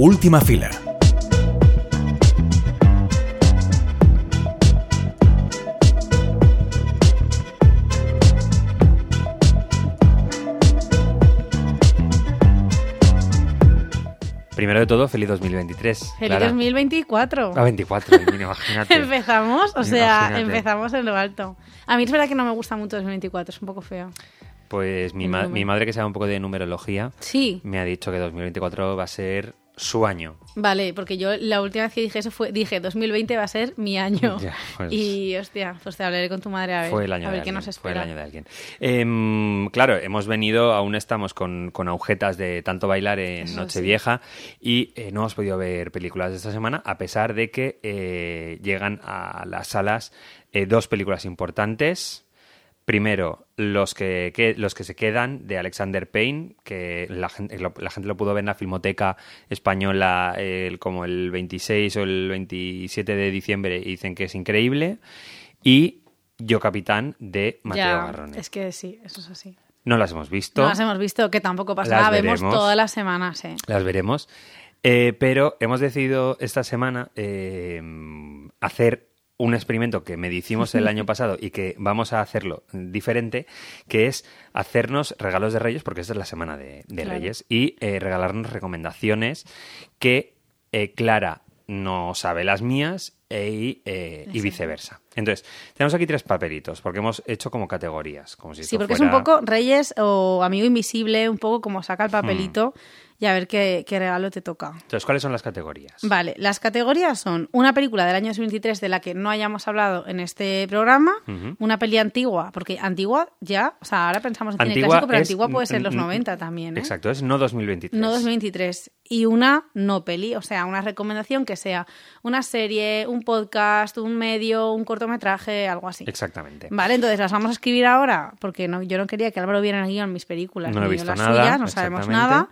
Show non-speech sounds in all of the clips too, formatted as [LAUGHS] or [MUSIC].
Última fila. Primero de todo, feliz 2023. Feliz Clara. 2024. Ah, 24, imagínate. [LAUGHS] Empezamos, o sea, Imagínate. empezamos en lo alto. A mí es verdad que no me gusta mucho 2024, es un poco feo. Pues mi, ma- mi madre, que sabe un poco de numerología, Sí, me ha dicho que 2024 va a ser su año. vale, porque yo la última vez que dije eso fue, dije 2020 va a ser mi año. [LAUGHS] Ya, pues- Y hostia, pues te hablaré con tu madre a ver, Fue el año a de ver qué alguien, nos Fue el espera. año de alguien. Em, claro, hemos venido, aún estamos con, con agujetas de tanto bailar en Eso Nochevieja y eh, no hemos podido ver películas de esta semana, a pesar de que eh, llegan a las salas eh, dos películas importantes. Primero, los que, que- los que se quedan de Alexander Payne, que la gente lo, la gente lo pudo ver en la Filmoteca Española el- como el 26 o el 27 de diciembre y dicen que es increíble. Y Yo Capitán de Mateo ya, Garrone. es que sí, eso es así. No las hemos visto, No las hemos visto, que tampoco pasa Las nada, vemos veremos. todas las semanas, eh. las veremos. Eh, pero hemos decidido esta semana eh, hacer un experimento que me hicimos el año [LAUGHS] pasado y que vamos a hacerlo diferente, que es hacernos regalos de Reyes, porque esta es la semana de, de Claro. Reyes, y eh, regalarnos recomendaciones que eh, Clara no sabe las mías e- y, eh, y viceversa. Entonces, tenemos aquí tres papelitos, porque hemos hecho como categorías. Como si Sí, porque es un poco Reyes o Amigo Invisible, un poco como saca el papelito Hmm. Y a ver qué, qué regalo te toca. Entonces, ¿cuáles son las categorías? Vale, las categorías son una película del año 2023 de la que no hayamos hablado en este programa, una peli antigua, porque antigua ya, o sea, ahora pensamos en cine Antigua clásico, pero es- antigua puede ser los mm, 90 también, ¿eh? Exacto, es no 2023. No 2023. Y una no peli, o sea, una recomendación que sea una serie, un podcast, un medio, un cortometraje, algo así. Exactamente. Vale, entonces las vamos a escribir ahora, porque no, yo no quería que Álvaro viera en el guion mis películas, No he yo visto las nada, suyas, no sabemos nada.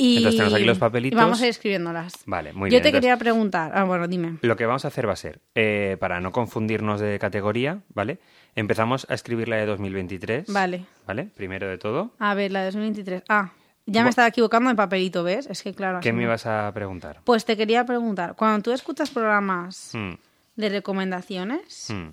Y, Entonces tenemos aquí los papelitos. y vamos a ir escribiéndolas. Vale, muy yo bien, te entonces- quería preguntar, ah, bueno, dime. Lo que vamos a hacer va a ser, eh, para no confundirnos de categoría, ¿vale? Empezamos a escribir la de 2023. Vale. ¿Vale? Primero de todo. A ver, la de 2023. Ah, ya me estaba equivocando en papelito, ¿ves? Es que claro. ¿Qué así me no. ibas a preguntar? Pues te quería preguntar, cuando tú escuchas programas Mm, de recomendaciones, mm.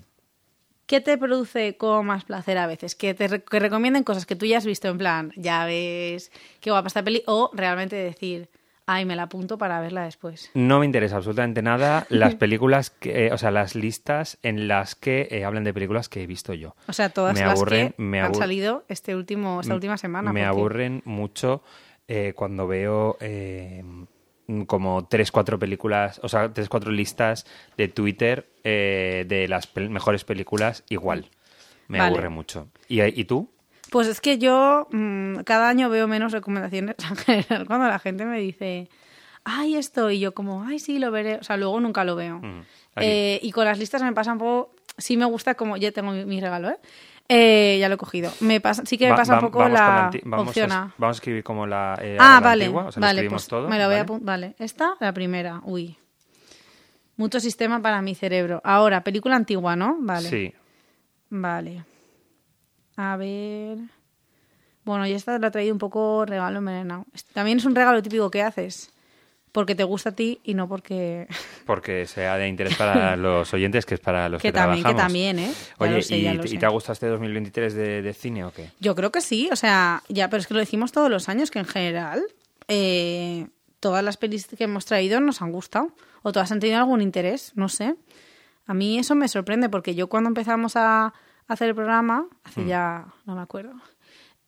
¿Qué te produce como más placer a veces? Que te re- que recomienden cosas que tú ya has visto en plan, ya ves qué guapa esta peli, o realmente decir, ay, me la apunto para verla después. No me interesa absolutamente nada las [LAUGHS] películas, que, eh, o sea, las listas en las que eh, hablan de películas que he visto yo. O sea, todas Me las aburren, que me han salido este último, esta última semana. Me porque- aburren mucho eh, cuando veo eh, como tres, cuatro películas, o sea, tres, cuatro listas de Twitter eh, de las pel- mejores películas igual. Me Vale. aburre mucho. ¿Y, ¿Y tú? Pues es que yo mm, cada año veo menos recomendaciones [LAUGHS] en general cuando la gente me dice, ay, esto, y yo como, ay, sí, lo veré. O sea, luego nunca lo veo. Mm. Eh, y con las listas me pasa un poco, sí me gusta como, ya tengo mi, mi regalo, ¿eh? Eh, ya lo he cogido. Me pasa, sí que me pasa va- un poco la, vamos opción a, A. Vamos a escribir como la, eh, Ah, la vale, antigua, o sea, lo vale, escribimos pues todo. me lo voy a ¿vale? apun- Vale, esta, la primera, uy. Mucho sistema para mi cerebro. Ahora, película antigua, ¿no? Vale. Sí. Vale. A ver. Bueno, y esta la he traído un poco regalo envenenado. También es un regalo típico que haces. Porque te gusta a ti y no porque. [LAUGHS] Porque sea de interés para [LAUGHS] los oyentes, que es para los que, que también, que también, ¿eh? Ya Oye, sé, ¿y. ¿y te ha gustado este 2023 de, de cine o qué? Yo creo que sí, o sea, ya, pero es que lo decimos todos los años, que en general eh, todas las pelis que hemos traído nos han gustado. O todas han tenido algún interés, no sé. A mí eso me sorprende porque yo cuando empezamos a hacer el programa, hace Mm. ya, no me acuerdo,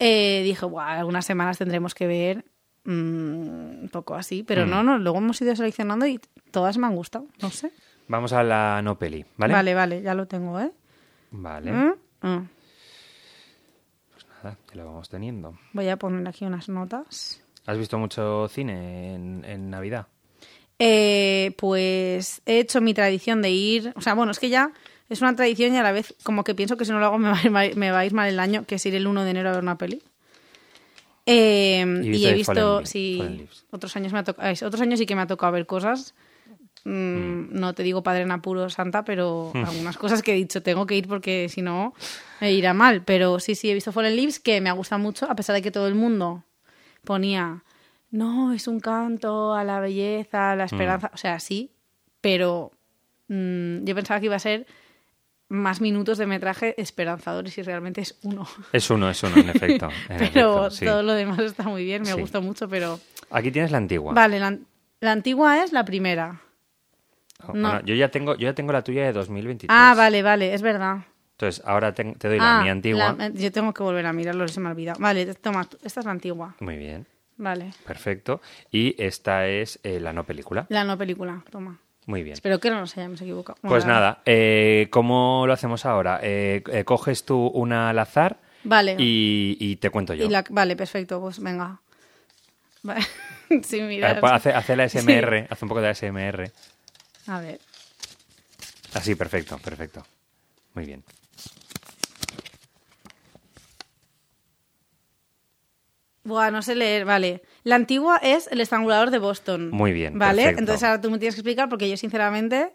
eh, dije, Buah, algunas semanas tendremos que ver mm, un poco así, pero Mm. no, no, luego hemos ido seleccionando y todas me han gustado, no sé. Vamos a la no peli, ¿vale? Vale, vale, ya lo tengo, ¿eh? Vale. Mm, mm. Nada, ya lo vamos teniendo. Voy a poner aquí unas notas. ¿Has visto mucho cine en, en Navidad? Eh, pues he hecho mi tradición de ir, o sea, bueno, es que ya es una tradición y a la vez como que pienso que si no lo hago me va, a ir mal- me va a ir mal el año, que es ir el 1 de enero a ver una peli. Eh, Y he visto, sí, otros años me ha tocado, otros años sí que me ha tocado ver cosas. Mm, No te digo padre en apuro santa, pero algunas cosas que he dicho tengo que ir porque si no me irá mal. Pero sí, sí, he visto Fallen Leaves que me ha gustado mucho, a pesar de que todo el mundo ponía no, es un canto a la belleza, a la Mm. esperanza. O sea, sí, pero mm, yo pensaba que iba a ser más minutos de metraje esperanzadores y realmente es uno. Es uno, es uno, en [LAUGHS] efecto. en pero efecto, sí. todo lo demás está muy bien, me Sí. gustó mucho, pero... Aquí tienes la antigua. Vale, la, la antigua es la primera. Oh, no. bueno, yo ya tengo, yo ya tengo la tuya de 2023. Ah, vale, vale, es verdad. Entonces, ahora te, te doy la Ah, mía antigua. la- yo tengo que volver a mirarlo, se me ha olvidado. Vale, toma, esta es la antigua. Muy bien, Vale. perfecto. Y esta es eh, la no película. La no película, toma. Muy bien. Espero que no nos hayamos equivocado. Pues nada, eh, ¿cómo lo hacemos ahora? Eh, eh, coges tú una al azar Vale. y, y te cuento yo. Y la- vale, perfecto, pues venga. Vale. [LAUGHS] Sin Eh, mirar. pues hace, hace la SMR, hace un poco de ASMR. A ver. Así, perfecto, perfecto. Muy bien. Buah, no sé leer, vale. La antigua es El estrangulador de Boston. Muy bien, Vale, perfecto. entonces ahora tú me tienes que explicar porque yo sinceramente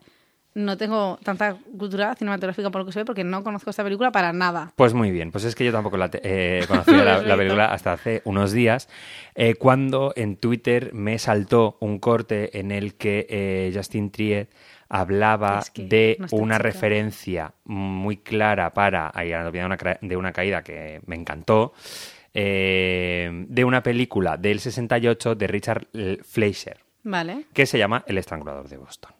no tengo tanta cultura cinematográfica por lo que sé, porque no conozco esta película para nada. Pues muy bien, pues es que yo tampoco la eh, [LAUGHS] conocía la, película hasta hace unos días, eh, cuando en Twitter me saltó un corte en el que eh, Justin Triet hablaba Es que de una chica. referencia muy clara para de una, de una caída que me encantó, eh, de una película del 68 de Richard Fleischer Vale. que se llama El estrangulador de Boston.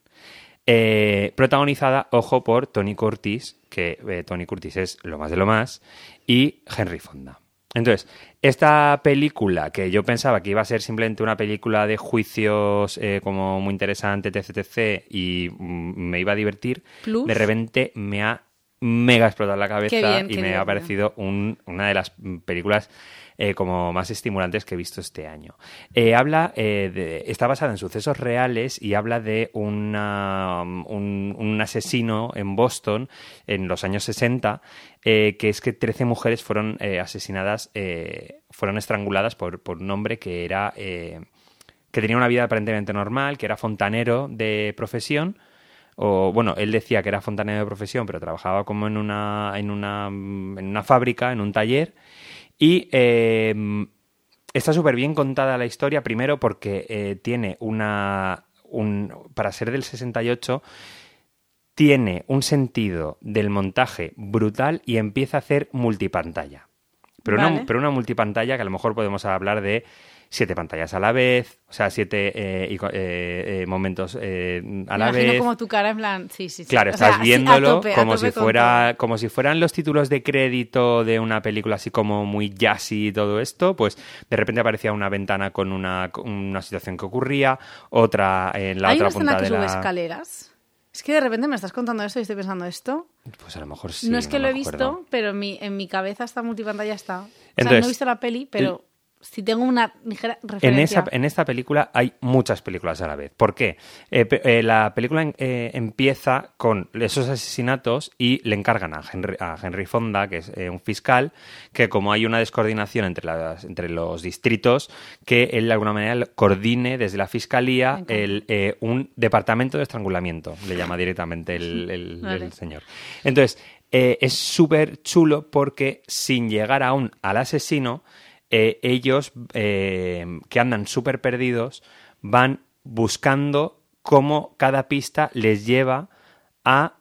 Eh, protagonizada, ojo, por Tony Curtis, que eh, Tony Curtis es lo más de lo más, y Henry Fonda. Entonces, esta película, que yo pensaba que iba a ser simplemente una película de juicios eh, como muy interesante, etc, etc, y mm, me iba a divertir, Plus. de repente me ha mega explotado la cabeza bien, y me ha parecido un- una de las mm, películas eh, como más estimulantes que he visto este año. Eh, habla, eh, de- está basada en sucesos reales y habla de una, un, un asesino en Boston en los años 60, eh, que es que 13 mujeres fueron eh, asesinadas, eh, fueron estranguladas por, por un hombre que era... eh, que tenía una vida aparentemente normal, que era fontanero de profesión, o bueno, él decía que era fontanero de profesión, pero trabajaba como en una, en una, en una fábrica, en un taller, y eh, está súper bien contada la historia, primero porque eh, tiene una, un, para ser del 68, tiene un sentido del montaje brutal y empieza a hacer multipantalla. Pero, Vale. una, pero una multipantalla que a lo mejor podemos hablar de siete pantallas a la vez, o sea, siete eh, eh, eh, momentos eh, a Me la vez. como tu cara en plan, sí, sí, sí. Claro, O sea, estás sí, viéndolo tope, como si fuera, como si fueran los títulos de crédito de una película así como muy jazzy y todo esto, pues de repente aparecía una ventana con una, una situación que ocurría, otra en la Hay otra una punta escena que de sube la. escaleras. Es que de repente me estás contando esto y estoy pensando esto. Pues a lo mejor sí. no es que lo he acuerdo. visto, pero en mi, en mi cabeza esta multipantalla está. O sea, Entonces, no he visto la peli, pero si tengo una ligera En, referencia. esa, en esta película hay muchas películas a la vez. ¿Por qué? Eh, pe- eh, la película eh, empieza con esos asesinatos y le encargan a Henry, a Henry Fonda, que es un fiscal, que como hay una descoordinación entre, las, entre los distritos, que él de alguna manera coordine desde la fiscalía el, un departamento de estrangulamiento, le llama directamente el, [LAUGHS] el- Vale. el señor. Entonces, es súper chulo porque sin llegar aún al asesino, eh, ellos eh, que andan súper perdidos van buscando cómo cada pista les lleva a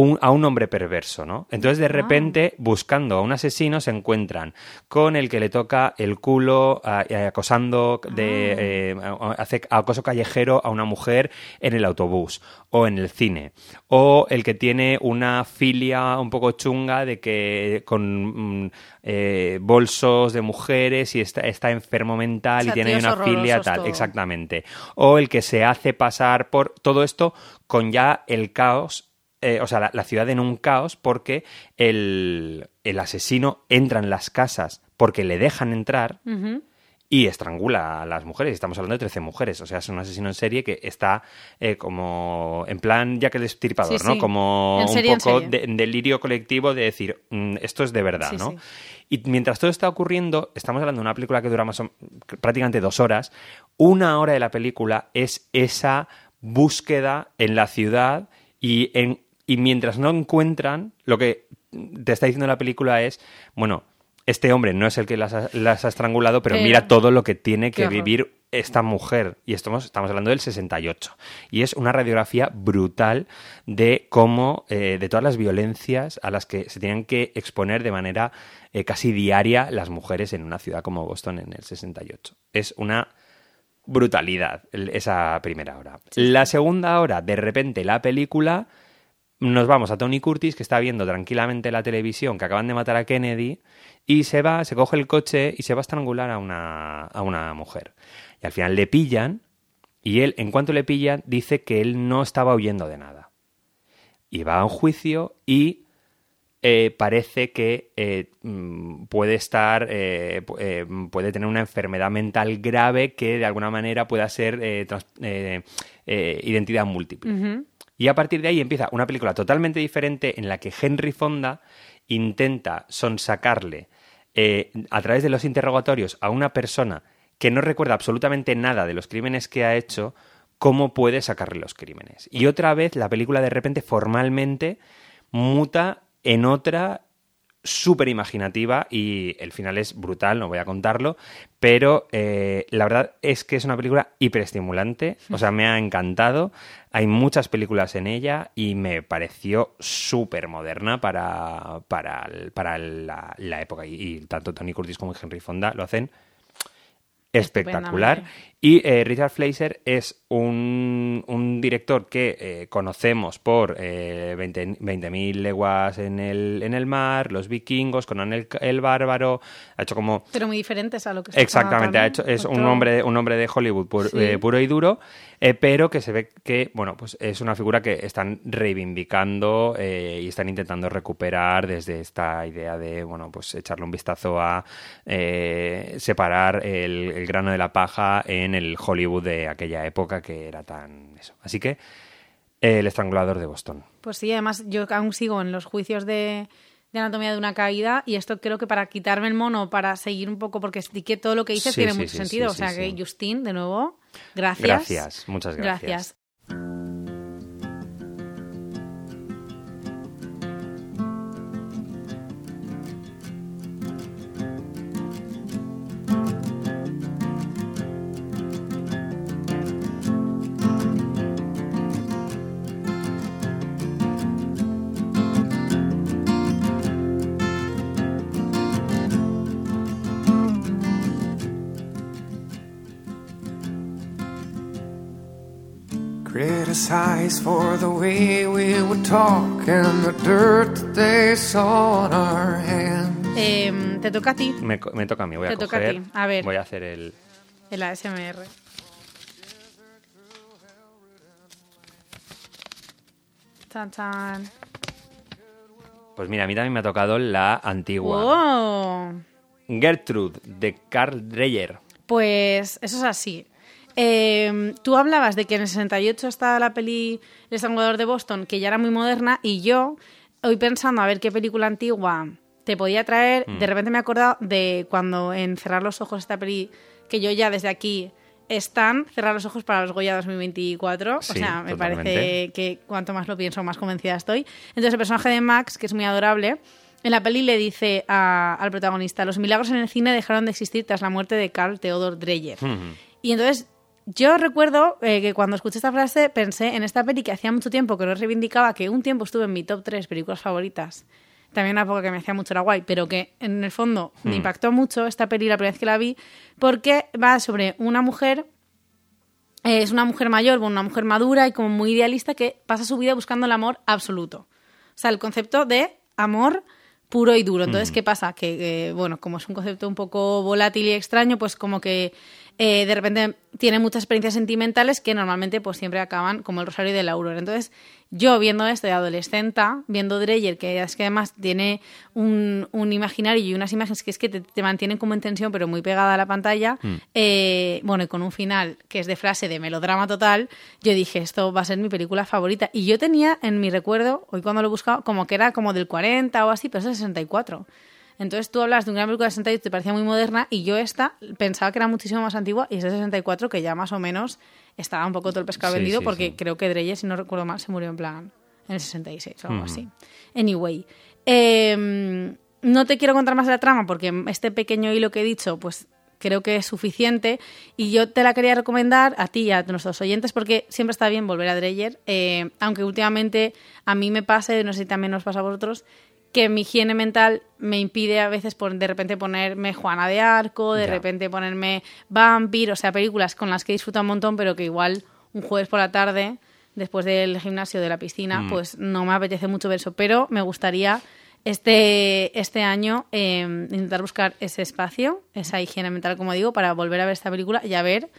un, a un hombre perverso, ¿no? Entonces, de repente, buscando a un asesino, se encuentran con el que le toca el culo a- eh, acosando, de, eh, hace acoso callejero a una mujer en el autobús o en el cine. O el que tiene una filia un poco chunga de que con mm, eh, bolsos de mujeres y está, está enfermo mental O sea, y tiene una filia tal. todo. Exactamente. O el que se hace pasar por todo esto con ya el caos eh, o sea, la, la ciudad en un caos porque el, el asesino entra en las casas porque le dejan entrar y estrangula a las mujeres. Estamos hablando de 13 mujeres. O sea, es un asesino en serie que está eh, como en plan ya que el destripador, Sí, ¿no? sí. Como un poco de, en delirio colectivo de decir, "Mm, esto es de verdad, Sí, ¿no? Y mientras todo está ocurriendo, estamos hablando de una película que dura más o- prácticamente dos horas. Una hora de la película es esa búsqueda en la ciudad y, en, y mientras no encuentran, lo que te está diciendo la película es, bueno, este hombre no es el que las ha, las ha estrangulado, pero mira todo lo que tiene que vivir esta mujer, y estamos, estamos hablando del 68, y es una radiografía brutal de cómo, eh, de todas las violencias a las que se tenían que exponer de manera eh, casi diaria las mujeres en una ciudad como Boston en el 68. Es una brutalidad esa primera hora. La segunda hora, de repente, la película, nos vamos a Tony Curtis, que está viendo tranquilamente la televisión, que acaban de matar a Kennedy, y se va, se coge el coche y se va a estrangular a una, a una mujer. Y al final le pillan y él, en cuanto le pillan, dice que él no estaba huyendo de nada. Y va a un juicio y eh, parece que eh, mm, puede estar, eh, puede tener una enfermedad mental grave que de alguna manera pueda ser identidad múltiple. Y a partir de ahí empieza una película totalmente diferente en la que Henry Fonda intenta sonsacarle a través de los interrogatorios a una persona que no recuerda absolutamente nada de los crímenes que ha hecho, cómo puede sacarle los crímenes. Y otra vez la película de repente formalmente muta en otra súper imaginativa y el final es brutal, no voy a contarlo, pero eh, la verdad es que es una película hiperestimulante, o sea, me ha encantado, hay muchas películas en ella y me pareció súper moderna para, para, para la, época y, tanto Tony Curtis como Henry Fonda lo hacen espectacular. Y eh, Richard Fleischer es un, un director que eh, conocemos por eh, 20.000 leguas en el, en el mar, Los vikingos, Conan el, el bárbaro, ha hecho como... Pero muy diferentes a lo que se Exactamente, ha hecho, es un hombre, un hombre de Hollywood eh, puro y duro, pero que se ve que, bueno, pues es una figura que están reivindicando y están intentando recuperar desde esta idea de, bueno, pues echarle un vistazo a separar el, el grano de la paja en el Hollywood de aquella época que era tan eso. Así que El estrangulador de Boston. Pues sí, además yo aún sigo en los juicios de, anatomía de una caída y esto creo que para quitarme el mono, para seguir un poco, porque que todo lo que dices tiene mucho sentido. o sea que Justin, de nuevo, gracias. Gracias, muchas gracias. For the way we would talk and the dirt that they saw on our hands. Eh, te toca a ti. Me, me, toca a mí, voy te a toca coger, a ti. A ver. Voy a hacer el... El ASMR. Chan. Pues mira, a mí también me ha tocado la antigua. Oh. Gertrude, de Carl Dreyer. Pues eso es así. Eh, tú hablabas de que en el 68 estaba la peli El estrangulador de Boston, que ya era muy moderna, y yo, hoy pensando a ver qué película antigua te podía traer, mm. de repente me he acordado de cuando en Cerrar los Ojos, esta peli, que yo ya desde aquí están Cerrar los Ojos para los Goya 2024. o sea, me parece que cuanto más lo pienso, más convencida estoy. Entonces, el personaje de Max, que es muy adorable, en la peli le dice al protagonista: Los milagros en el cine dejaron de existir tras la muerte de Carl Theodor Dreyer. Y entonces yo recuerdo eh, que cuando escuché esta frase pensé en esta peli que hacía mucho tiempo que no reivindicaba, que un tiempo estuve en mi top 3 películas favoritas. También una época que me hacía mucho la guay, pero que en el fondo me hmm. impactó mucho esta peli la primera vez que la vi, porque va sobre una mujer, eh, es una mujer mayor, una mujer madura y como muy idealista que pasa su vida buscando el amor absoluto. O sea, el concepto de amor puro y duro. Entonces, hmm. ¿qué pasa? Que, bueno, como es un concepto un poco volátil y extraño, pues como que eh, de repente tiene muchas experiencias sentimentales que normalmente pues siempre acaban como el Rosario de la Aurora. Entonces, yo viendo esto de adolescente, viendo Dreyer, que es que además tiene un, imaginario y unas imágenes que es que te, mantienen como en tensión, pero muy pegada a la pantalla, mm. eh, bueno, y con un final que es de frase de melodrama total, yo dije, esto va a ser mi película favorita. Y yo tenía en mi recuerdo, hoy cuando lo he buscado, como que era como del 40 o así, pero es el 64. Entonces tú hablas de una película de 68 te parecía muy moderna y yo esta pensaba que era muchísimo más antigua y es de 64 que ya más o menos estaba un poco todo el pescado vendido porque creo que Dreyer, si no recuerdo mal, se murió en plan en el 66 o algo así. Anyway, em, no te quiero contar más de la trama porque este pequeño hilo que he dicho pues creo que es suficiente. Y yo te la quería recomendar a ti y a nuestros oyentes porque siempre está bien volver a Dreyer, eh, aunque últimamente a mí me pase, no sé si también nos pasa a vosotros, que mi higiene mental me impide a veces por, de repente ponerme Juana de Arco, de Ya. repente ponerme Vampir, o sea, películas con las que disfruto un montón, pero que igual un jueves por la tarde, después del gimnasio, de la piscina, Mm. pues no me apetece mucho ver eso. Pero me gustaría este, este año eh, intentar buscar ese espacio, esa higiene mental, como digo, para volver a ver esta película y a ver,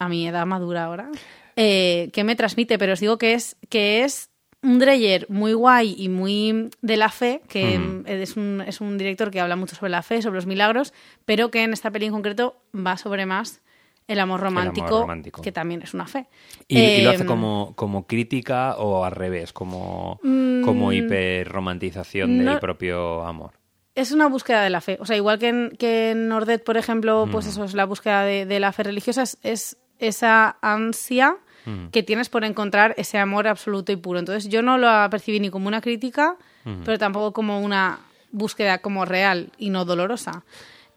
a mi edad madura ahora, eh, qué me transmite. Pero os digo que es, que es un Dreyer muy guay y muy de la fe, que es, un, es un director que habla mucho sobre la fe, sobre los milagros, pero que en esta peli en concreto va sobre más el amor romántico, romántico. que también es una fe. ¿Y, y lo hace como, como crítica o al revés? Como, como Mm, hiperromantización del propio amor. Es una búsqueda de la fe. O sea, igual que en, que en Nordet, por ejemplo, pues eso es la búsqueda de, de la fe religiosa, es, es esa ansia que tienes por encontrar ese amor absoluto y puro. Entonces, yo no lo percibí ni como una crítica, pero tampoco como una búsqueda como real y no dolorosa.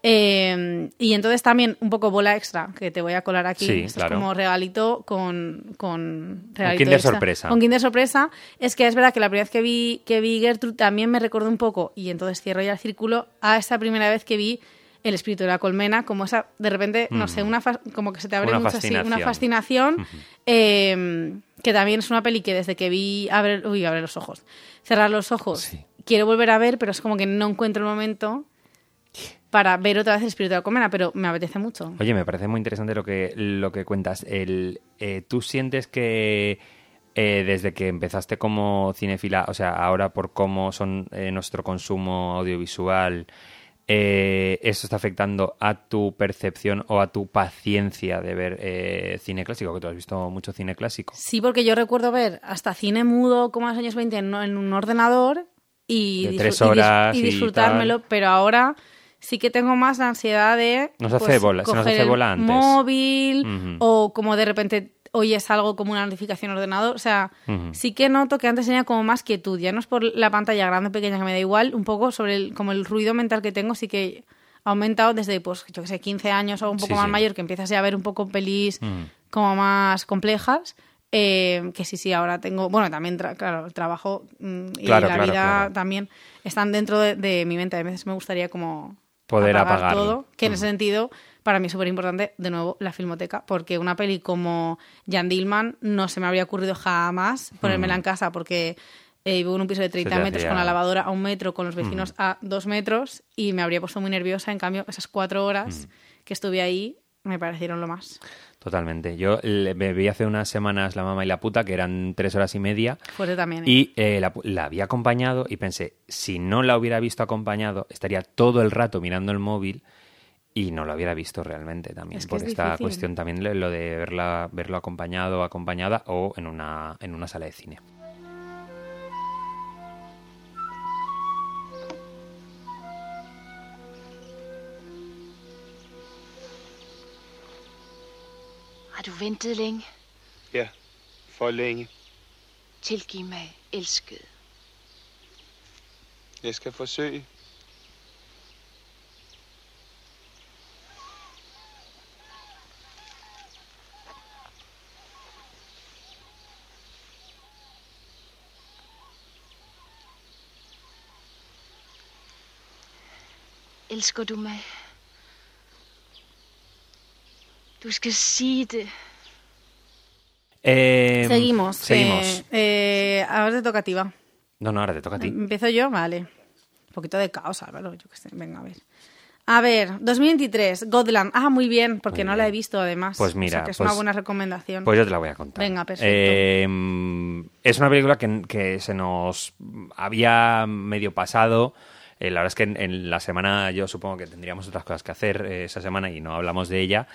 Eh, y entonces también un poco bola extra, que te voy a colar aquí. Sí, Esto claro. es como regalito con, con regalito Kinder extra. sorpresa. Con Kinder sorpresa. Es que es verdad que la primera vez que vi, que vi Gertrude también me recordó un poco, y entonces cierro ya el círculo, a esa primera vez que vi El espíritu de la colmena, como esa, de repente, no sé, una como que se te abre Una mucho así, una fascinación. fascinación, eh, que también es una peli que desde que vi, abre, uy, abre los ojos, cerrar los ojos, Sí. quiero volver a ver, pero es como que no encuentro el momento para ver otra vez el espíritu de la colmena, pero me apetece mucho. Oye, me parece muy interesante lo que, lo que cuentas. El, eh, ¿Tú sientes que eh, desde que empezaste como cinefila, o sea, ahora por cómo son eh, nuestro consumo audiovisual, eh, eso está afectando a tu percepción o a tu paciencia de ver eh, cine clásico? Que tú has visto mucho cine clásico. Sí, porque yo recuerdo ver hasta cine mudo como en los años 20 en, en un ordenador y, De tres y dis- horas y y disfrutármelo, pero ahora sí que tengo más la ansiedad de Nos hace bola- se nos hace bola antes. móvil o como de repente oyes algo como una notificación en ordenador, o sea, sí que noto que antes tenía como más quietud, ya no es por la pantalla grande o pequeña que me da igual, un poco sobre el, como el ruido mental que tengo, sí que ha aumentado desde, pues, yo que sé, 15 años o un poco Sí, más sí. mayor, que empiezas ya a ver un poco pelis Mm. como más complejas. eh, que sí, sí, ahora tengo. Bueno, también, tra- claro, el trabajo mm, y Claro, la claro, vida claro. también están dentro de, de mi mente. A veces me gustaría como. Poder apagar apagarlo. todo. Que en Mm. ese sentido, para mí es súper importante, de nuevo, la filmoteca. Porque una peli como Jan Dillman no se me habría ocurrido jamás ponérmela en casa porque. eh, vivo en un piso de 30 Mm. te metros hacía- con la lavadora a un metro, con los vecinos a dos metros y me habría puesto muy nerviosa. En cambio, esas cuatro horas que estuve ahí me parecieron lo más. Totalmente. Yo le- me vi hace unas semanas La mamá y la puta, que eran tres horas y media. Fuerte también. ¿eh? Y eh, la, la había acompañado y pensé, si no la hubiera visto acompañado, estaría todo el rato mirando el móvil y no lo hubiera visto realmente también. Es que por es esta difícil. cuestión también lo- de verla, verlo acompañado o acompañada o en una, en una sala de cine. Du ventet længe? Ja, for længe. Tilgiv mig, elskede. Jeg skal forsøge. Elsker du mig? Du skal sige det. Eh, Seguimos. Seguimos. Eh, eh, ahora te toca a ti, va. No, no, ahora te toca a ti. ¿Empiezo yo? Vale. Un poquito de caos, Álvaro, yo qué sé. Venga, a ver. A ver, 2023, Godland. Ah, muy bien, porque Muy no la he visto además. Pues O sea, mira, que es pues- una buena recomendación. Pues yo te la voy a contar. Venga, perfecto. Eh, es una película que, que se nos había medio pasado. Eh, la verdad es que en, en la semana yo supongo que tendríamos otras cosas que hacer eh, esa semana y no hablamos de ella.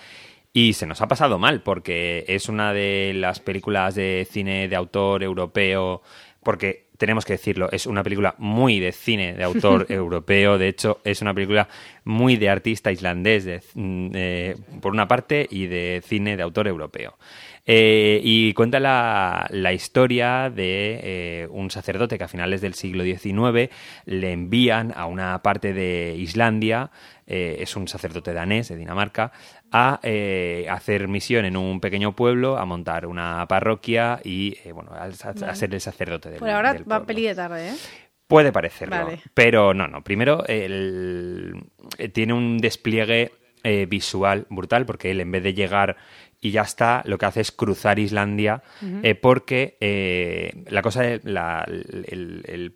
Y se nos ha pasado mal porque es una de las películas de cine de autor europeo, porque tenemos que decirlo, es una película muy de cine de autor [LAUGHS] europeo, de hecho es una película muy de artista islandés, de- mm, eh, por una parte, y de cine de autor europeo. Eh, y cuenta la, la historia de eh, un sacerdote que a finales del siglo XIX le envían a una parte de Islandia, eh, es un sacerdote danés de Dinamarca, a eh, hacer misión en un pequeño pueblo, a montar una parroquia y, eh, bueno, a, a- a ser el sacerdote del Por ahora del va peli de tarde, ¿eh? Puede parecerlo, Vale. pero no, no. Primero, el- eh, tiene un despliegue visual brutal porque él en vez de llegar y ya está, lo que hace es cruzar Islandia eh, porque eh, la cosa, de- la- el, el-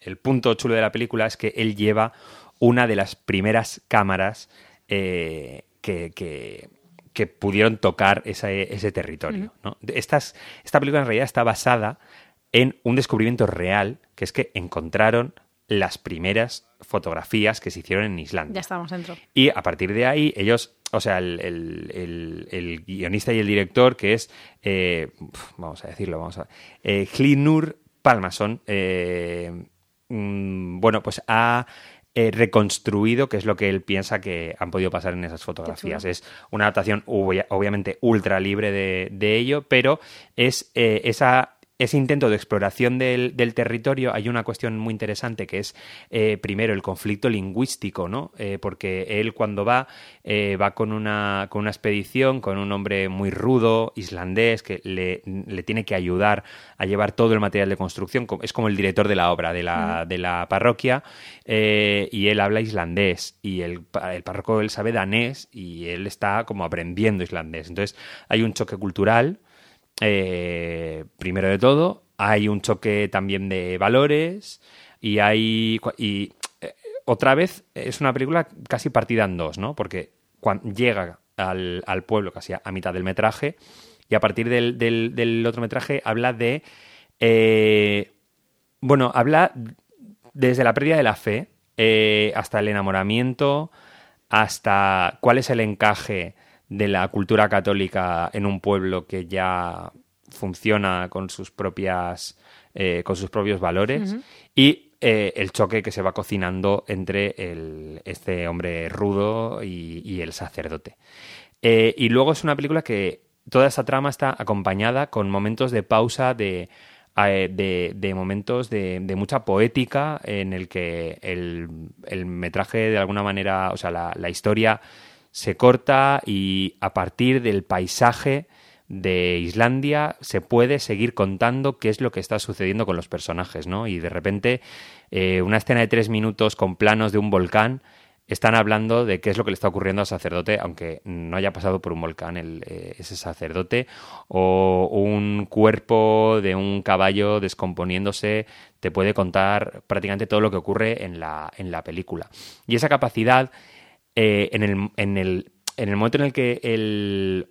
el punto chulo de la película es que él lleva una de las primeras cámaras eh, que, que- que pudieron tocar ese, ese territorio. ¿no? Estas- esta película en realidad está basada en un descubrimiento real, que es que encontraron las primeras fotografías que se hicieron en Islandia. Ya estamos dentro. Y a partir de ahí, ellos, o sea, el, el- el- el guionista y el director, que es, eh, vamos a decirlo, vamos a eh, Palmason, eh, mm, bueno, pues ha eh, reconstruido qué es lo que él piensa que han podido pasar en esas fotografías. Es una adaptación obvia- obviamente ultra libre de, de ello, pero es eh, esa ese intento de exploración del, del territorio, hay una cuestión muy interesante que es, eh, primero, el conflicto lingüístico, ¿no? Eh, porque él cuando va, eh, va con una, con una expedición, con un hombre muy rudo, islandés, que le, le tiene que ayudar a llevar todo el material de construcción, co- es como el director de la obra, de la, de la parroquia, y él habla islandés, y el, el párroco él sabe danés, y él está como aprendiendo islandés. Entonces, hay un choque cultural, eh, primero de todo, hay un choque también de valores y hay y eh, otra vez es una película casi partida en dos, ¿no? Porque llega al, al pueblo casi a, mitad del metraje y a partir del, del- del otro metraje habla de eh, bueno, habla desde la pérdida de la fe eh, hasta el enamoramiento, hasta cuál es el encaje de la cultura católica en un pueblo que ya funciona con sus propias eh, con sus propios valores y eh, el choque que se va cocinando entre el- este hombre rudo y, y el sacerdote. Eh, y luego es una película que toda esa trama está acompañada con momentos de pausa, de, de, de momentos de, de mucha poética en el que el, el metraje de alguna manera, o sea, la, la historia se corta y a partir del paisaje de Islandia se puede seguir contando qué es lo que está sucediendo con los personajes, ¿no? Y de repente eh, una escena de tres minutos con planos de un volcán están hablando de qué es lo que le está ocurriendo al sacerdote, aunque no haya pasado por un volcán el, eh, ese sacerdote, o un cuerpo de un caballo descomponiéndose te puede contar prácticamente todo lo que ocurre en la, en la película. Y esa capacidad, eh, en, el, en, el, en el momento en el que el,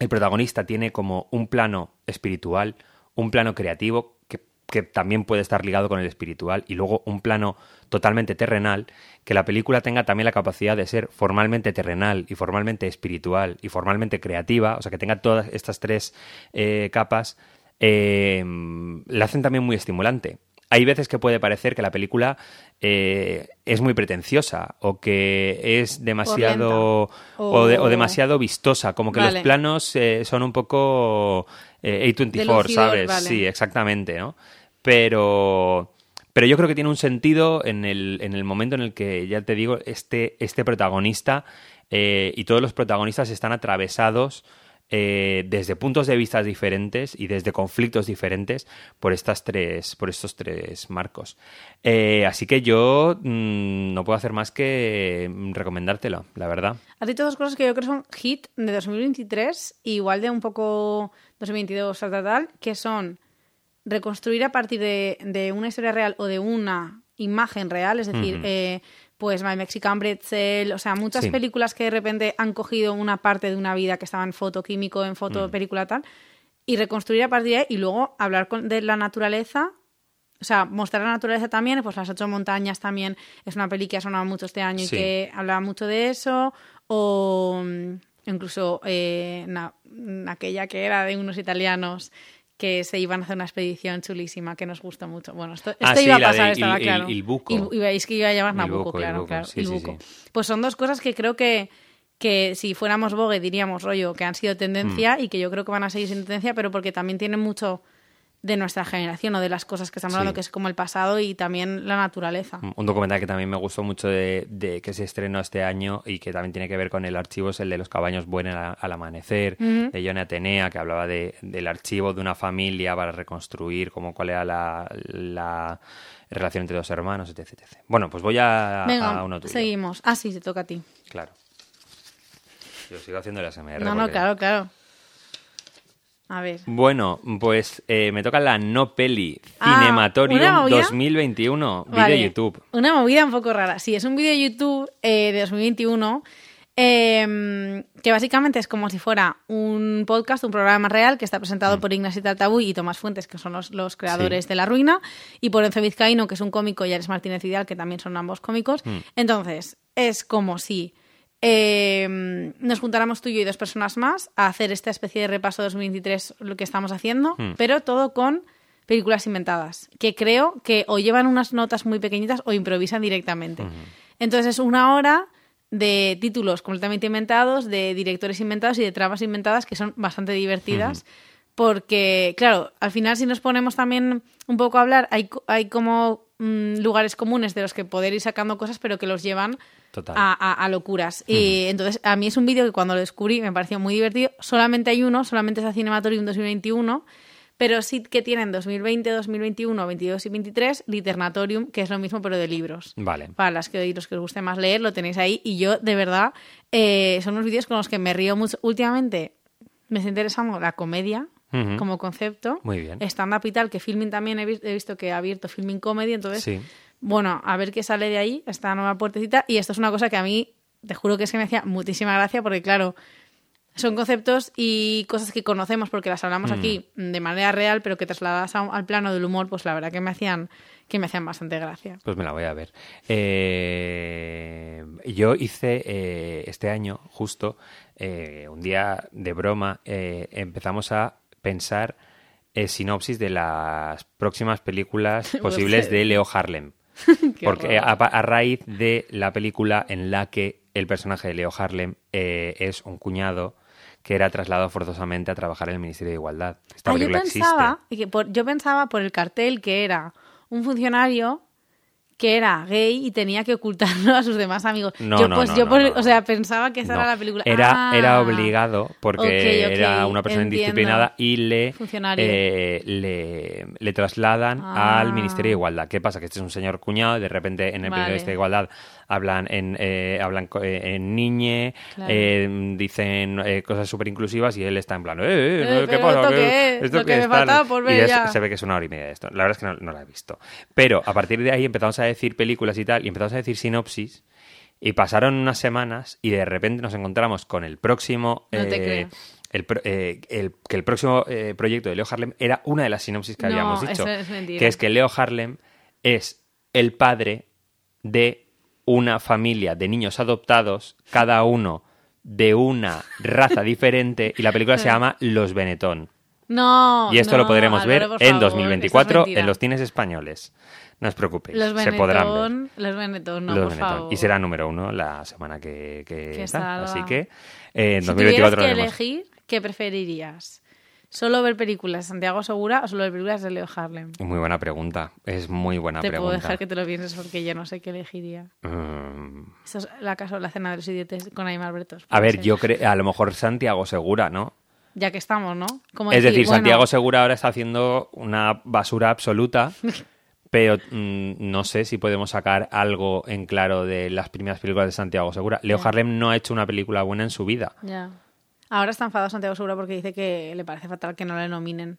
el protagonista tiene como un plano espiritual, un plano creativo que, que también puede estar ligado con el espiritual y luego un plano totalmente terrenal, que la película tenga también la capacidad de ser formalmente terrenal y formalmente espiritual y formalmente creativa, o sea, que tenga todas estas tres eh, capas, eh, la hacen también muy estimulante. Hay veces que puede parecer que la película eh, es muy pretenciosa o que es demasiado O o, de- o lenta. O- demasiado vistosa, como que Vale. los planos eh, son un poco eh, A24, De lucidor, ¿sabes? vale. Sí, exactamente, ¿no? Pero, pero yo creo que tiene un sentido en el, en el momento en el que, ya te digo, este, este protagonista eh, y todos los protagonistas están atravesados eh, desde puntos de vista diferentes y desde conflictos diferentes por estas tres, por estos tres marcos. Eh, así que yo mm, no puedo hacer más que mm, recomendártelo, la verdad. Has dicho dos cosas que yo creo son hit de 2023, igual de un poco 2022 tal, tal, tal, que son reconstruir a partir de, de una historia real o de una imagen real, es decir, Ujú. eh, pues My Mexican Pretzel, o sea, muchas Sí. películas que de repente han cogido una parte de una vida que estaba en foto químico, en Mm. foto película tal, y reconstruir a partir de ahí y luego hablar con- de la naturaleza o sea, mostrar la naturaleza también, pues las ocho montañas también es una peli que ha sonado mucho este año Sí. y que hablaba mucho de eso, o mm, incluso eh, na- mm, aquella que era de unos italianos que se iban a hacer una expedición chulísima que nos gustó mucho. Bueno, esto, esto Ah, sí, iba a de pasar, estaba Il- claro. Il Buco. Il- es que iba a llamar Nabucco, Buco, claro, Buco, claro. sí, Il sí, Buco. sí. Pues son dos cosas que creo que que si fuéramos Vogue diríamos rollo que han sido tendencia y que yo creo que van a seguir siendo tendencia, pero porque también tienen mucho de nuestra generación o de las cosas que estamos hablando, Sí. que es como el pasado y también la naturaleza. Un documental que también me gustó mucho de, de que se estrenó este año y que también tiene que ver con el archivo es el de los caballos buenos al, al amanecer, de Johnny Atenea, que hablaba de, del archivo de una familia para reconstruir cómo cuál era la, la relación entre dos hermanos, etc. etc. Bueno, pues voy a, Venga, a uno tuyo. seguimos. Ah, sí, te toca a ti. Claro. Yo sigo haciendo el SMR. No, no, claro, claro. A ver. Bueno, pues eh, me toca la no peli Ah, Cinematorium ¿una movida? 2021, vídeo Vale. YouTube. Una movida un poco rara. Sí, es un vídeo de YouTube eh, de 2021 eh, que básicamente es como si fuera un podcast, un programa real que está presentado por Ignacio Taltabuy y Tomás Fuentes, que son los, los creadores Sí. de La Ruina, y por Enzo Vizcaíno, que es un cómico, y Ares Martínez Vidal, que también son ambos cómicos. Entonces, es como si eh, nos juntáramos tú y yo y dos personas más a hacer esta especie de repaso 2023, lo que estamos haciendo, pero todo con películas inventadas, que creo que o llevan unas notas muy pequeñitas o improvisan directamente. Entonces es una hora de títulos completamente inventados, de directores inventados y de tramas inventadas que son bastante divertidas. Porque, claro, al final si nos ponemos también un poco a hablar, hay, hay como mm, lugares comunes de los que poder ir sacando cosas, pero que los llevan Total. a, a- a locuras. Y entonces, a mí es un vídeo que cuando lo descubrí me pareció muy divertido. Solamente hay uno, solamente es a Cinematorium 2021, pero sí que tienen 2020, 2021, 22 y 23 Liternatorium, que es lo mismo, pero de libros. Vale. Para las que, los que os guste más leer, lo tenéis ahí. Y yo, de verdad, eh, son unos vídeos con los que me río mucho. Últimamente me está interesando la comedia como concepto. Muy bien. Stand-up y tal, que Filming también he, he visto que ha abierto Filming Comedy, entonces Sí. Bueno, a ver qué sale de ahí, esta nueva puertecita. Y esto es una cosa que a mí, te juro que es que me hacía muchísima gracia, porque claro, son conceptos y cosas que conocemos porque las hablamos Mm. aquí de manera real, pero que trasladadas a al plano del humor, pues la verdad que me hacían, que me hacían bastante gracia. Pues me la voy a ver. Eh, yo hice eh, este año, justo, eh, un día de broma, eh, empezamos a pensar sinopsis de las próximas películas [LAUGHS] posibles de Leo Harlem. [LAUGHS] Porque a, raíz de la película en la que el personaje de Leo Harlem eh, es un cuñado que era trasladado forzosamente a trabajar en el Ministerio de Igualdad. Esta Ah, yo pensaba, existe. que por- yo pensaba por el cartel que era un funcionario que era gay y tenía que ocultarlo a sus demás amigos. No, yo, no, pues no, yo por- o sea, pensaba que esa era la película. Era, Ah. era obligado porque era una persona entiendo. indisciplinada y le, eh, le, le trasladan Ah. al Ministerio de Igualdad. ¿Qué pasa? Que este es un señor cuñado y de repente en el Vale. Ministerio de Igualdad hablan en, eh, hablan eh, en niñe, Claro. eh, dicen eh, cosas súper inclusivas y él está en plan, ¿qué pero pasa? ¿esto ¿Qué- qué es? esto Lo qué que me es tal?". faltaba por ver Y ya. se ve que es una hora y media de esto. La verdad es que no, no la he visto. Pero a partir de ahí empezamos a decir películas y tal, y empezamos a decir sinopsis, y pasaron unas semanas y de repente nos encontramos con el próximo... No te creo. el, eh, que el próximo eh, proyecto de Leo Harlem era una de las sinopsis que No, habíamos dicho. es que es que Leo Harlem es el padre de una familia de niños adoptados, cada uno de una raza [LAUGHS] diferente, y la película se llama Los Benetton. No. Y esto no, lo podremos ver Álvaro, en favor, 2024 eso es en los cines españoles. No os preocupéis, Los se podrán ver. Los Benetton, no, Los por Benetton. favor. Y será número uno la semana que, que Que está. Así que eh, en Si 2024 tuvieras que veremos. elegir, ¿qué preferirías? ¿Solo ver películas de Santiago Segura o solo ver películas de Leo Harlem? Muy buena pregunta. Es muy buena Te pregunta. puedo dejar que te lo pienses porque yo no sé qué elegiría. Mm, Eso es la casa la cena de los idiotes con Aymar Bretos. a ver, yo creo, a lo mejor Santiago Segura, ¿no? Ya que estamos, ¿no? Como Es decir, bueno, Santiago Segura ahora está haciendo una basura absoluta, [LAUGHS] pero mm, no sé si podemos sacar algo en claro de las primeras películas de Santiago Segura. Leo. Harlem no ha hecho una película buena en su vida. Ya. Ahora está enfadado Santiago Segura porque dice que le parece fatal que no le nominen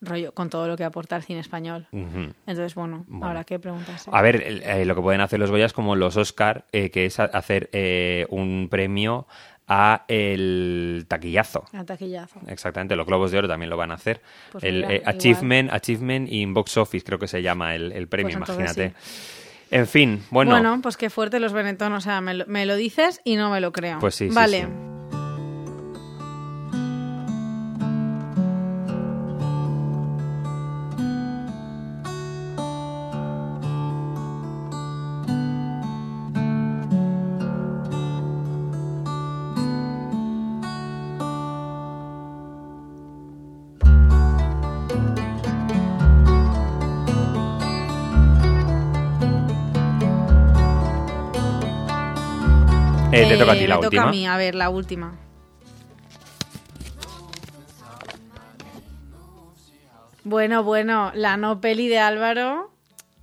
rollo con todo lo que aporta el cine español. Ujú. Entonces, bueno, habrá que preguntarse. A ver, eh, lo que pueden hacer los Goyas como los Oscar, eh, que es hacer eh, un premio a el taquillazo. Al taquillazo. Exactamente, los Globos de Oro también lo van a hacer. Pues el mira, eh. Achievement, Achievement in Box Office, creo que se llama el, el premio, Pues imagínate. En fin, bueno, Bueno, pues qué fuerte los Benetton. O sea, me lo, me lo dices y no me lo creo. Pues sí, sí, Vale. sí. Eh, toca a ti me toca a mí, a ver, la última. Bueno, bueno, la no peli de Álvaro,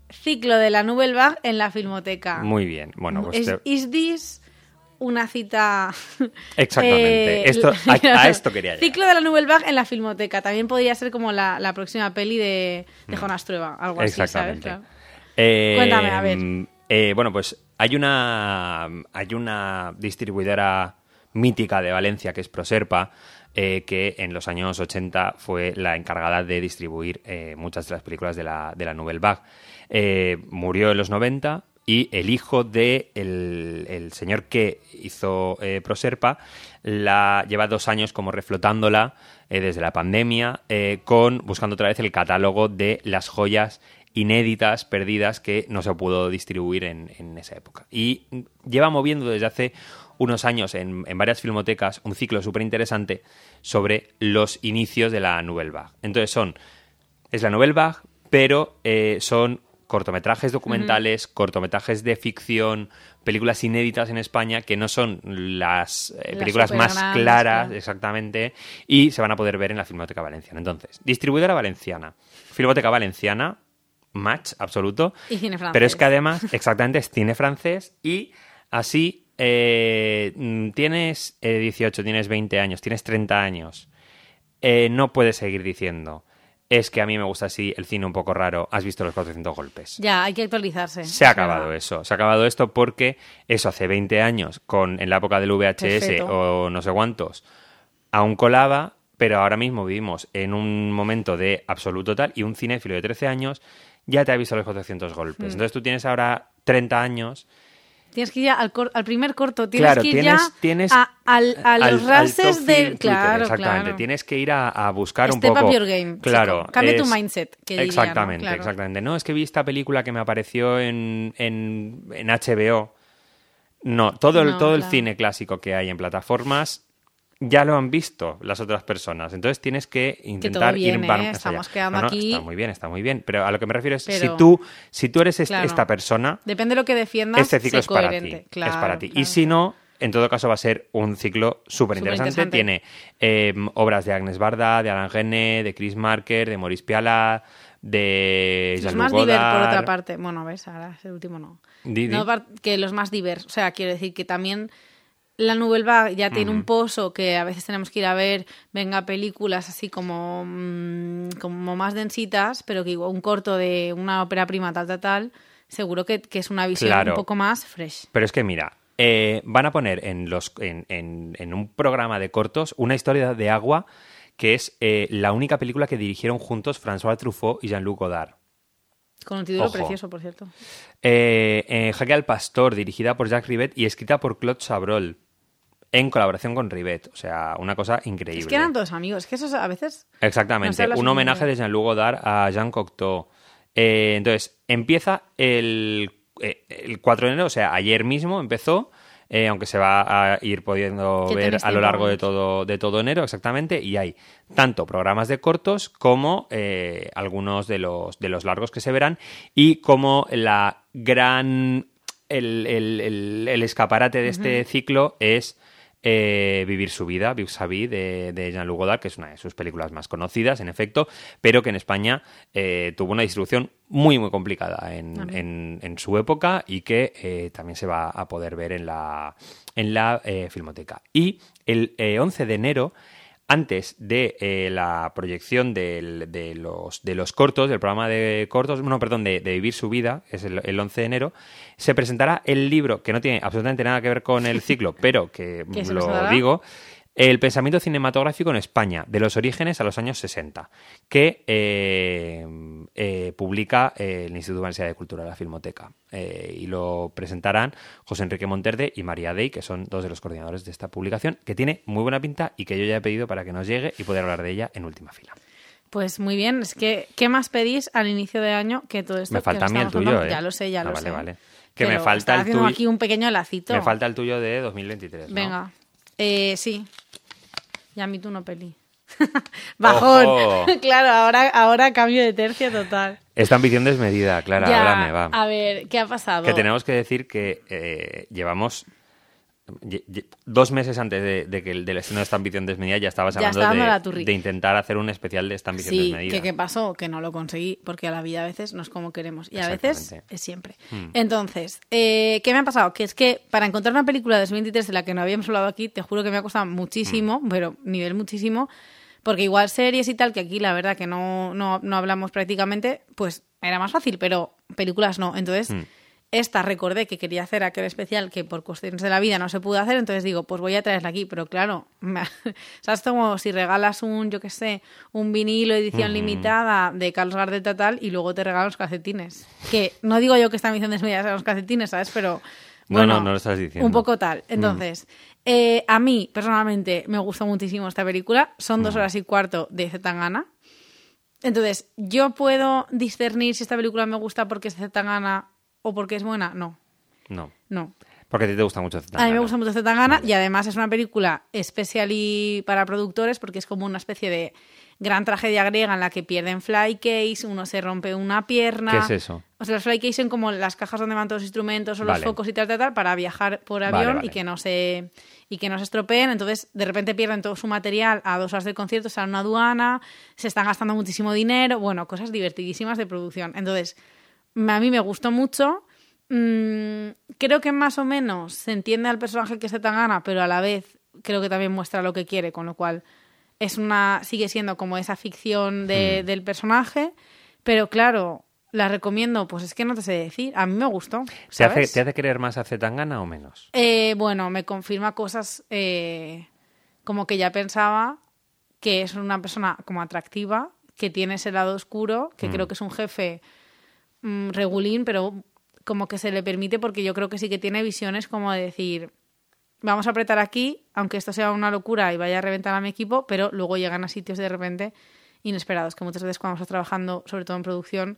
ciclo de la Nouvelle Vague en la Filmoteca. Muy bien. Bueno, pues ¿Es, te- ¿Is this una cita? [LAUGHS] Exactamente. Eh, Esto, a, a [LAUGHS] esto quería llegar. Ciclo de la Nouvelle Vague en la Filmoteca. También podría ser como la, la próxima peli de, de Jonas Trueba, algo así, ¿sabes? Mm. Exactamente. Claro. Eh, Cuéntame, a ver. eh, bueno, pues hay una, hay una distribuidora mítica de Valencia que es Proserpa, eh, que en los años 80 fue la encargada de distribuir eh, muchas de las películas de la, de la Nouvelle Vague. Eh, murió en los 90 y el hijo de el, señor que hizo eh, Proserpa la lleva dos años como reflotándola desde la pandemia con buscando otra vez el catálogo de las joyas inéditas, perdidas, que no se pudo distribuir en, en esa época. Y lleva moviendo desde hace unos años en, en varias filmotecas un ciclo súper interesante sobre los inicios de la Nouvelle Vague. Entonces son, es la Nouvelle Vague, pero eh, son cortometrajes documentales, cortometrajes de ficción, películas inéditas en España que no son las eh, Las películas más claras, claro. exactamente, y se van a poder ver en la Filmoteca Valenciana. Entonces, distribuidora valenciana, Filmoteca Valenciana, match absoluto. Y cine francés. Pero es que además, exactamente, es cine francés y así eh, tienes eh, 18, tienes 20 años, tienes 30 años, eh, no puedes seguir diciendo. Es que a mí me gusta así el cine un poco raro. Has visto los 400 golpes. Ya, hay que actualizarse. Se ha acabado eso. Se ha acabado esto porque eso hace 20 años, con, en la época del VHS Perfecto. o no sé cuántos, aún colaba, pero ahora mismo vivimos en un momento de absoluto tal y un cinéfilo de 13 años ya te ha visto los 400 Mm. golpes. Entonces tú tienes ahora 30 años. Tienes que ir ya al, cor- al primer corto, tienes Claro, que ir tienes- ya tienes a, al- a los al rases top de... Claro, exactamente. claro. Tienes que ir a, a buscar un poco. up your game, Claro. Cambia tu mindset, que diría, ¿no? exactamente, Claro. exactamente. No, es que vi esta película que me apareció en, en, en HBO. No, todo el, No, todo el cine clásico que hay en plataformas ya lo han visto las otras personas. Entonces tienes que intentar bien, ir ¿eh? Estamos quedando No, no, aquí- Está muy bien, está muy bien. Pero a lo que me refiero es, Pero- si, tú, si tú eres Claro. esta persona, Depende de lo que defiendas, este ciclo es para ti. Claro, es para ti. Y si no, en todo caso va a ser un ciclo súper interesante. Tiene eh, obras de Agnes Barda, de Alan Gene, de Chris Marker, de Maurice Piala, de Los más divers, por otra parte. Bueno, ves, ahora es el último no. Di, di. No, que los más divers. O sea, quiero decir que también la Nouvelle Vague ya tiene un pozo que a veces tenemos que ir a ver, venga, películas así como, mm, como más densitas, pero que un corto de una ópera prima, tal, tal, tal, seguro que, que es una visión Claro. un poco más fresh. Pero es que mira, eh, van a poner en, los, en, en- en un programa de cortos una historia de agua que es eh, la única película que dirigieron juntos François Truffaut y Jean-Luc Godard. Con un título Ojo. precioso, por cierto. Eh, eh, Jaque al Pastor, dirigida por Jacques Rivet y escrita por Claude Chabrol, en colaboración con Rivet. O sea, una cosa increíble. Es que eran todos amigos. Es que eso a veces... Exactamente. Un homenaje de Jean-Luc Godard a Jean Cocteau. Eh, entonces, empieza el, eh, el 4 de enero, o sea, ayer mismo empezó, eh, aunque se va a ir pudiendo Que ver a lo largo de todo, de todo enero, exactamente, y hay tanto programas de cortos como eh, algunos de los, de los largos que se verán, y como la gran... El, el- el- el escaparate de este ciclo es eh, Vivir su vida, Vivre sa vie, de, de Jean-Luc Godard, que es una de sus películas más conocidas, en efecto, pero que en España eh, tuvo una distribución muy, muy complicada en, en- en su época y que eh, también se va a poder ver en la, en la Filmoteca. Y el eh, 11 de enero antes de eh, la proyección del- de, los, de los cortos, del programa de cortos, no, perdón, de, de Vivir su vida, es el, el 11 de enero, se presentará el libro, que no tiene absolutamente nada que ver con el ciclo, [LAUGHS] pero que ¿Qué se lo digo, el pensamiento cinematográfico en España, de los orígenes a los años 60, que eh, eh, publica eh, el Instituto Valenciano de Cultura, la Filmoteca. Eh, y lo presentarán José Enrique Monterde y María Dey, que son dos de los coordinadores de esta publicación, que tiene muy buena pinta y que yo ya he pedido para que nos llegue y poder hablar de ella en última fila. Pues muy bien, es que ¿qué más pedís al inicio de año que todo esto? Me falta a mí el tuyo? ¿eh? Ya lo sé, ya Ah, lo vale, sé. vale. Que me falta el tuyo- aquí un pequeño lacito. Me falta el tuyo de 2023. ¿no? Venga. Eh, sí. Y a mí tú no peli. [LAUGHS] Bajón. Ojo. [LAUGHS] claro, ahora, ahora cambio de tercio total. Esta ambición desmedida, Clara, Ya, háblame, va. A ver, ¿qué ha pasado? Que tenemos que decir que eh, llevamos dos meses antes de, de que el del estreno de esta ambición desmedida ya estabas Ya hablando estaba dando la de, de intentar hacer un especial de esta ambición Sí, desmedida. que qué pasó, que no lo conseguí, porque a la vida a veces no es como queremos y a veces. Hmm. es siempre. Entonces, eh, ¿qué me ha pasado? Que es que para encontrar una película de 2023 de la que no habíamos hablado aquí, te juro que me ha costado muchísimo, Hmm. pero nivel muchísimo, porque igual series y tal, que aquí la verdad que no, no, no hablamos prácticamente, pues era más fácil, pero películas no. Entonces, Hmm. Esta recordé que quería hacer aquel especial que por cuestiones de la vida no se pudo hacer, entonces digo, pues voy a traerla aquí, pero claro, [LAUGHS] ¿sabes? Como si regalas un, yo qué sé, un vinilo edición limitada de Carlos Gardel tal y luego te regalan los calcetines. Que no digo yo que esta misión desmedida sean los calcetines, ¿sabes? Pero No, bueno, no, no lo estás diciendo. Un poco tal. Entonces, eh, a mí personalmente me gustó muchísimo esta película. Son dos horas y cuarto de Zetangana. Entonces, ¿yo puedo discernir si esta película me gusta porque es Zetangana o porque es buena? No, No, no. porque a ti te gusta mucho A mí me Zetangana. gusta mucho Zetangana y además es una película especial y para productores porque es como una especie de gran tragedia griega en la que pierden flycase, uno se rompe una pierna. ¿Qué es eso? O sea, los flycase son como las cajas donde van todos los instrumentos o los focos y tal, tal, tal, para viajar por avión vale. y que no se y que no se estropeen. Entonces, de repente pierden todo su material a dos horas del concierto, están en una aduana, se están gastando muchísimo dinero. Bueno, cosas divertidísimas de producción. Entonces, a mí me gustó mucho. Mm, creo que más o menos se entiende al personaje que se tan gana, pero a la vez creo que también muestra lo que quiere, con lo cual es una sigue siendo como esa ficción de- Hmm. del personaje, pero claro, la recomiendo, pues es que no te sé decir, a mí me gustó. ¿Te hace. ¿Te hace querer más a Zetangana o menos? Eh, bueno, me confirma cosas eh, como que ya pensaba que es una persona como atractiva, que tiene ese lado oscuro, que creo que es un jefe mm, regulín, pero como que se le permite porque yo creo que sí que tiene visiones como de decir, vamos a apretar aquí, aunque esto sea una locura y vaya a reventar a mi equipo, pero luego llegan a sitios de repente inesperados, que muchas veces cuando estás trabajando, sobre todo en producción,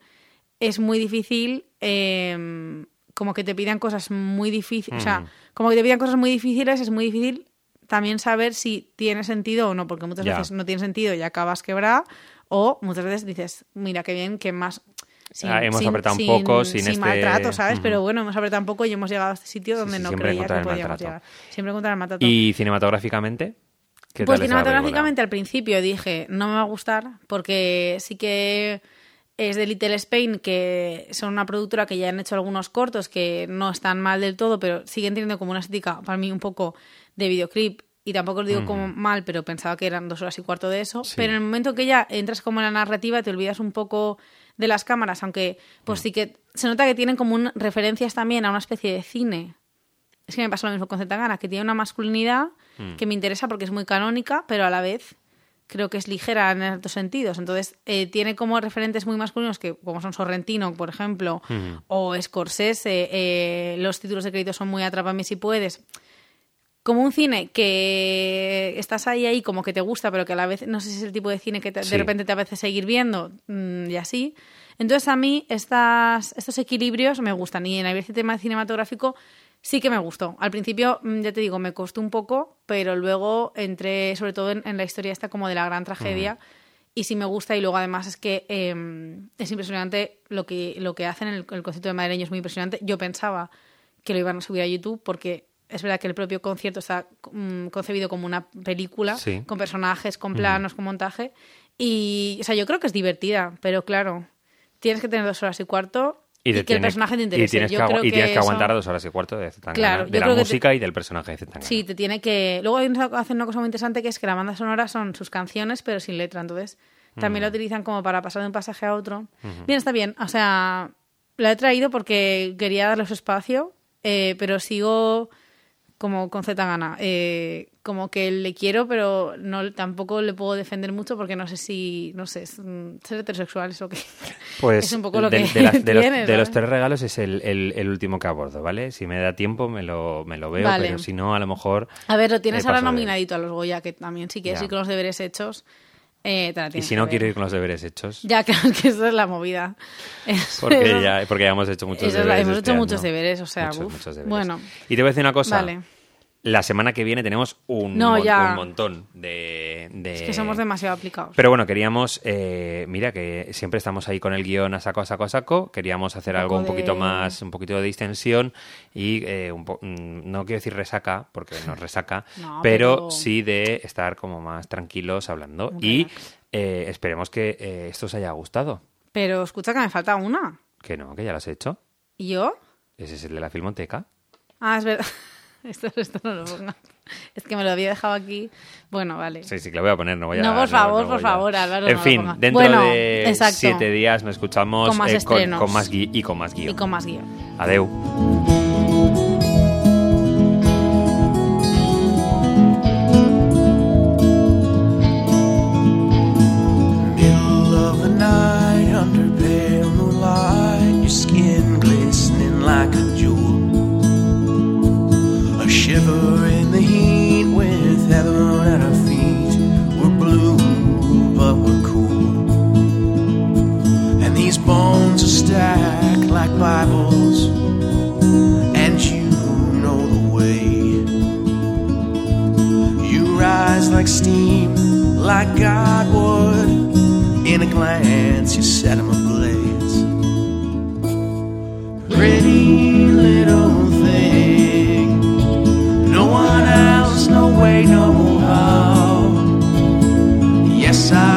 es muy difícil, eh, como que te pidan cosas muy difíciles, o sea, como que te pidan cosas muy difíciles, es muy difícil también saber si tiene sentido o no, porque muchas veces no tiene sentido y acabas quebrada, o muchas veces dices, mira qué bien, que más... Ah, hemos apretado un poco sin este- maltrato, ¿sabes? Pero bueno, hemos apretado un poco y hemos llegado a este sitio donde sí, no siempre creía que podíamos maltrato. llegar. Siempre encontrar el maltrato. ¿Y cinematográficamente? ¿Qué Pues tal cinematográficamente al principio dije, no me va a gustar, porque sí que es de Little Spain, que son una productora que ya han hecho algunos cortos que no están mal del todo, pero siguen teniendo como una estética para mí un poco de videoclip. Y tampoco os digo como mal, pero pensaba que eran dos horas y cuarto de eso. Sí. Pero en el momento que ya entras como en la narrativa, te olvidas un poco de las cámaras, aunque pues sí que se nota que tienen como un- referencias también a una especie de cine es que me pasa lo mismo con Zetangana, que tiene una masculinidad que me interesa porque es muy canónica, pero a la vez creo que es ligera en altos sentidos. Entonces, eh, tiene como referentes muy masculinos, que como son Sorrentino, por ejemplo, o Scorsese, eh, los títulos de crédito son muy Atrápame si puedes. Como un cine que estás ahí, ahí, como que te gusta, pero que a la vez no sé si es el tipo de cine que te- Sí. de repente te apetece seguir viendo mm, y así. Entonces, a mí estas, estos equilibrios me gustan. Y en el tema cinematográfico sí que me gustó. Al principio, mm, ya te digo, me costó un poco, pero luego entré sobre todo en, en la historia esta como de la gran tragedia. Y sí me gusta y luego además es que eh, es impresionante lo que, lo que hacen, el, el concierto de madrileño es muy impresionante. Yo pensaba que lo iban a subir a YouTube porque es verdad que el propio concierto está mm, concebido como una película, Sí. con personajes, con planos, con montaje. Y, o sea, yo creo que es divertida, pero claro, tienes que tener dos horas y cuarto y, te que el personaje te Y interese. tienes, yo que, creo y tienes que eso- aguantar dos horas y cuarto de Zetangana, Claro, de la que te- música y del personaje de Zetangana. Sí, te tiene que. Luego hay una, hacen una cosa muy interesante que es que la banda sonora son sus canciones, pero sin letra. Entonces, también la utilizan como para pasar de un pasaje a otro. Bien, está bien. O sea, la he traído porque quería darle su espacio, eh, pero sigo como con Z gana. Eh, como que le quiero, pero no tampoco le puedo defender mucho porque no sé si. No sé, mm, ser heterosexual es lo que. [LAUGHS] Pues es un poco lo de, que de las- de [LAUGHS] los, tres regalos es el, el- el último que abordo, ¿vale? Si me da tiempo me lo, me lo veo, Vale. pero si no, a lo mejor... A ver, lo tienes Eh, ahora nominadito a los Goya, que también si quieres Ya. ir con los deberes hechos. Eh, Y si no ver. quiero ir con los deberes hechos, Ya, [LAUGHS] claro que esa es la movida. [LAUGHS] Eso- porque ya, porque ya hemos hecho muchos la- deberes hemos este hecho muchos año. deberes, o sea, Muchos, uf. muchos deberes. Bueno, Y te voy a decir una cosa. vale. La semana que viene tenemos un, No, mon- ya. un montón de, de- Es que somos demasiado aplicados. Pero bueno, queríamos, eh, mira que siempre estamos ahí con el guion a saco, a saco, a saco. Queríamos hacer Un algo un poquito más, un poquito de distensión y eh, un po- mm, no quiero decir resaca, porque nos resaca, [LAUGHS] No, pero, pero- sí de estar como más tranquilos hablando. Y eh, esperemos que eh, esto os haya gustado. Pero escucha que me falta una. Que no, que ya lo has hecho. ¿Y yo? Ese es el de la Filmoteca. Ah, es verdad. [LAUGHS] [LAUGHS] Esto, esto no lo pongas. Es que me lo había dejado aquí. Bueno, vale. Sí, sí, que lo voy a poner, no voy a... No, por favor, voy por a- favor, Álvaro, En no fin, dentro Bueno, de exacto. siete días nos escuchamos Con más eh, estrenos. con más y con más guion. Y con más guion. Adeu. Are stacked like Bibles, and you know the way. You rise like steam, like God would. In a glance, you set him ablaze. Pretty little thing. No one else, no way, no how. Yes, I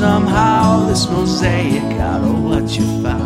somehow this mosaic out of what you found.